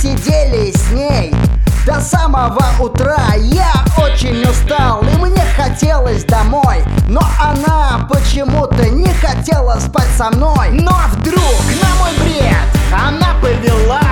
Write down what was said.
сидели с ней до самого утра. Я очень устал и мне хотелось домой Но она почему-то не хотела спать со мной. Но вдруг на мой бред она повела